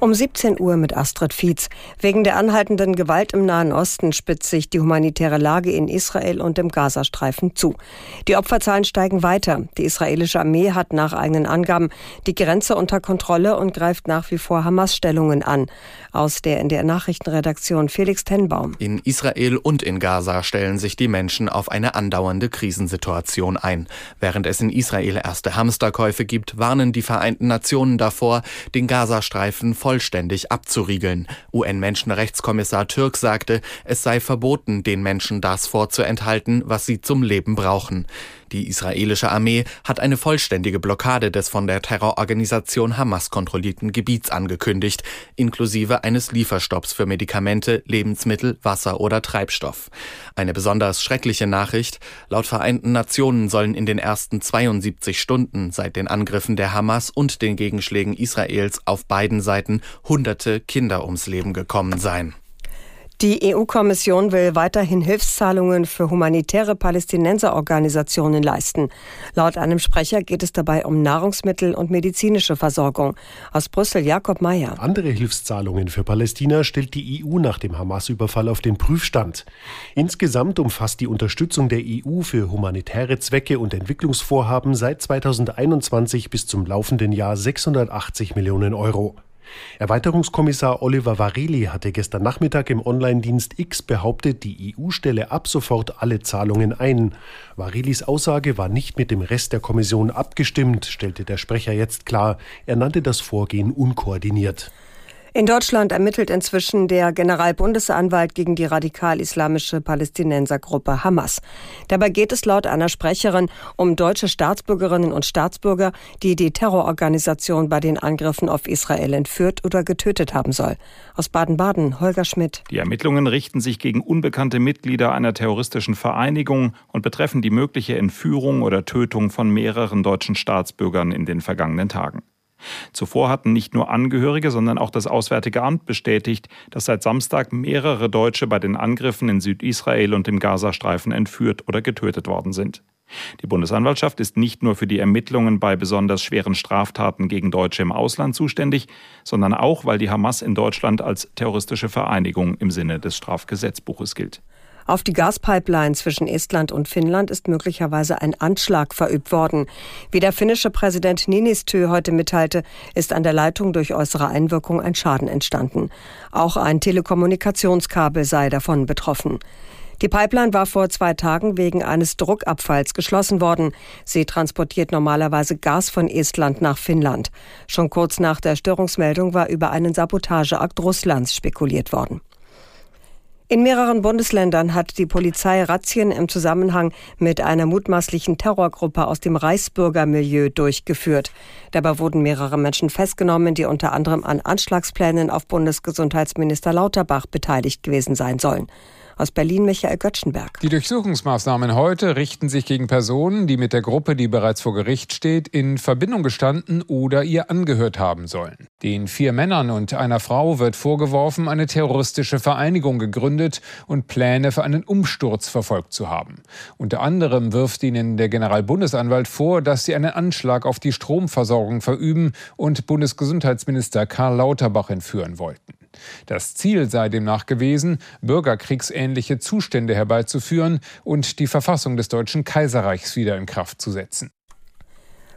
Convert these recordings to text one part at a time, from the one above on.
Um 17 Uhr mit Astrid Fietz. Wegen der anhaltenden Gewalt im Nahen Osten spitzt sich die humanitäre Lage in Israel und im Gazastreifen zu. Die Opferzahlen steigen weiter. Die israelische Armee hat nach eigenen Angaben die Grenze unter Kontrolle und greift nach wie vor Hamas-Stellungen an. Aus der in der Nachrichtenredaktion Felix Tenbaum. In Israel und in Gaza stellen sich die Menschen auf eine andauernde Krisensituation ein. Während es in Israel erste Hamsterkäufe gibt, warnen die Vereinten Nationen davor, den Gazastreifen voll vollständig abzuriegeln. UN-Menschenrechtskommissar Türk sagte, es sei verboten, den Menschen das vorzuenthalten, was sie zum Leben brauchen. Die israelische Armee hat eine vollständige Blockade des von der Terrororganisation Hamas kontrollierten Gebiets angekündigt, inklusive eines Lieferstopps für Medikamente, Lebensmittel, Wasser oder Treibstoff. Eine besonders schreckliche Nachricht. Laut Vereinten Nationen sollen in den ersten 72 Stunden seit den Angriffen der Hamas und den Gegenschlägen Israels auf beiden Seiten hunderte Kinder ums Leben gekommen sein. Die EU-Kommission will weiterhin Hilfszahlungen für humanitäre Palästinenserorganisationen leisten. Laut einem Sprecher geht es dabei um Nahrungsmittel und medizinische Versorgung. Aus Brüssel Jakob Mayer. Andere Hilfszahlungen für Palästina stellt die EU nach dem Hamas-Überfall auf den Prüfstand. Insgesamt umfasst die Unterstützung der EU für humanitäre Zwecke und Entwicklungsvorhaben seit 2021 bis zum laufenden Jahr 680 Millionen Euro. Erweiterungskommissar Oliver Vareli hatte gestern Nachmittag im Online-Dienst X behauptet, die EU stelle ab sofort alle Zahlungen ein. Varelis Aussage war nicht mit dem Rest der Kommission abgestimmt, stellte der Sprecher jetzt klar. Er nannte das Vorgehen unkoordiniert. In Deutschland ermittelt inzwischen der Generalbundesanwalt gegen die radikal-islamische Palästinensergruppe Hamas. Dabei geht es laut einer Sprecherin um deutsche Staatsbürgerinnen und Staatsbürger, die die Terrororganisation bei den Angriffen auf Israel entführt oder getötet haben soll. Aus Baden-Baden, Holger Schmidt. Die Ermittlungen richten sich gegen unbekannte Mitglieder einer terroristischen Vereinigung und betreffen die mögliche Entführung oder Tötung von mehreren deutschen Staatsbürgern in den vergangenen Tagen. Zuvor hatten nicht nur Angehörige, sondern auch das Auswärtige Amt bestätigt, dass seit Samstag mehrere Deutsche bei den Angriffen in Südisrael und im Gazastreifen entführt oder getötet worden sind. Die Bundesanwaltschaft ist nicht nur für die Ermittlungen bei besonders schweren Straftaten gegen Deutsche im Ausland zuständig, sondern auch, weil die Hamas in Deutschland als terroristische Vereinigung im Sinne des Strafgesetzbuches gilt. Auf die Gaspipeline zwischen Estland und Finnland ist möglicherweise ein Anschlag verübt worden. Wie der finnische Präsident Ninistö heute mitteilte, ist an der Leitung durch äußere Einwirkung ein Schaden entstanden. Auch ein Telekommunikationskabel sei davon betroffen. Die Pipeline war vor zwei Tagen wegen eines Druckabfalls geschlossen worden. Sie transportiert normalerweise Gas von Estland nach Finnland. Schon kurz nach der Störungsmeldung war über einen Sabotageakt Russlands spekuliert worden. In mehreren Bundesländern hat die Polizei Razzien im Zusammenhang mit einer mutmaßlichen Terrorgruppe aus dem Reichsbürgermilieu durchgeführt. Dabei wurden mehrere Menschen festgenommen, die unter anderem an Anschlagsplänen auf Bundesgesundheitsminister Lauterbach beteiligt gewesen sein sollen. Aus Berlin Michael Göttschenberg. Die Durchsuchungsmaßnahmen heute richten sich gegen Personen, die mit der Gruppe, die bereits vor Gericht steht, in Verbindung gestanden oder ihr angehört haben sollen. Den vier Männern und einer Frau wird vorgeworfen, eine terroristische Vereinigung gegründet und Pläne für einen Umsturz verfolgt zu haben. Unter anderem wirft ihnen der Generalbundesanwalt vor, dass sie einen Anschlag auf die Stromversorgung verüben und Bundesgesundheitsminister Karl Lauterbach entführen wollten. Das Ziel sei demnach gewesen, bürgerkriegsähnliche Zustände herbeizuführen und die Verfassung des Deutschen Kaiserreichs wieder in Kraft zu setzen.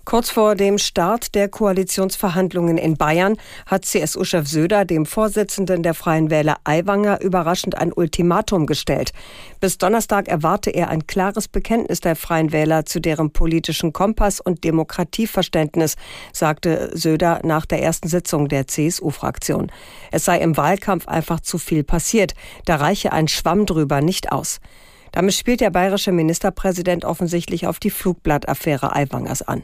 Kurz vor dem Start der Koalitionsverhandlungen in Bayern hat CSU-Chef Söder dem Vorsitzenden der Freien Wähler Aiwanger überraschend ein Ultimatum gestellt. Bis Donnerstag erwarte er ein klares Bekenntnis der Freien Wähler zu deren politischen Kompass und Demokratieverständnis, sagte Söder nach der ersten Sitzung der CSU-Fraktion. Es sei im Wahlkampf einfach zu viel passiert. Da reiche ein Schwamm drüber nicht aus. Damit spielt der bayerische Ministerpräsident offensichtlich auf die Flugblattaffäre Aiwangers an.